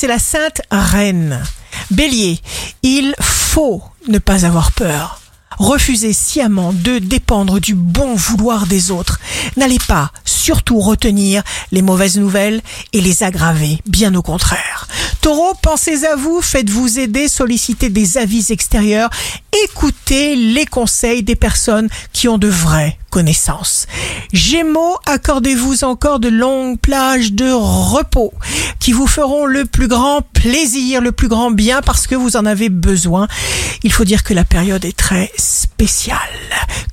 c'est la sainte reine. Bélier, il faut ne pas avoir peur. Refusez sciemment de dépendre du bon vouloir des autres. N'allez pas surtout retenir les mauvaises nouvelles et les aggraver, bien au contraire. Taureau, pensez à vous, faites-vous aider, sollicitez des avis extérieurs, écoutez les conseils des personnes qui ont de vraies connaissances. Gémeaux, accordez-vous encore de longues plages de repos qui vous feront le plus grand plaisir, le plus grand bien parce que vous en avez besoin. Il faut dire que la période est très spéciale.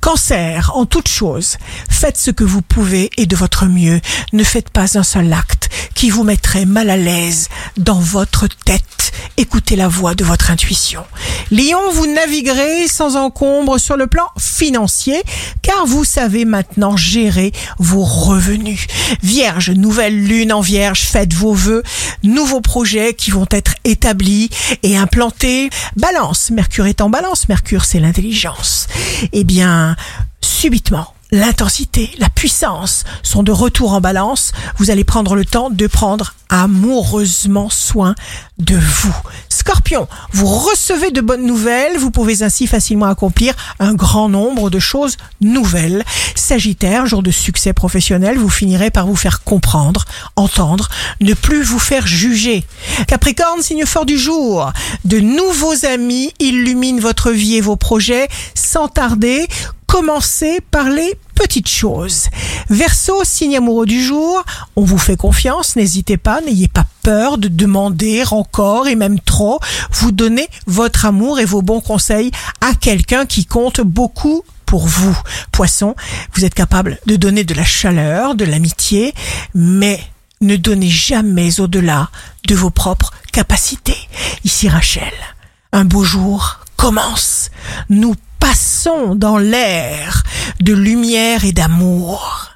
Cancer, en toute chose, faites ce que vous pouvez et de votre mieux. Ne faites pas un seul acte qui vous mettrait mal à l'aise dans votre tête. Écoutez la voix de votre intuition. Lion, vous naviguerez sans encombre sur le plan financier car vous savez maintenant gérer vos revenus. Vierge, nouvelle lune en vierge, faites vos vœux, nouveaux projets qui vont être établis et implantés. Balance, Mercure est en balance, Mercure c'est l'intelligence. Eh bien, subitement, l'intensité, la puissance sont de retour en balance, vous allez prendre le temps de prendre amoureusement soin de vous. Scorpion, vous recevez de bonnes nouvelles, vous pouvez ainsi facilement accomplir un grand nombre de choses nouvelles. Sagittaire, jour de succès professionnel, vous finirez par vous faire comprendre, entendre, ne plus vous faire juger. Capricorne, signe fort du jour, de nouveaux amis illuminent votre vie et vos projets sans tarder. Commencez par les petites choses. Verseau, signe amoureux du jour, on vous fait confiance, n'hésitez pas, n'ayez pas peur de demander encore et même trop. Vous donnez votre amour et vos bons conseils à quelqu'un qui compte beaucoup pour vous. Poisson, vous êtes capable de donner de la chaleur, de l'amitié, mais ne donnez jamais au-delà de vos propres capacités. Ici Rachel, un beau jour commence. Nous passons dans l'air de lumière et d'amour.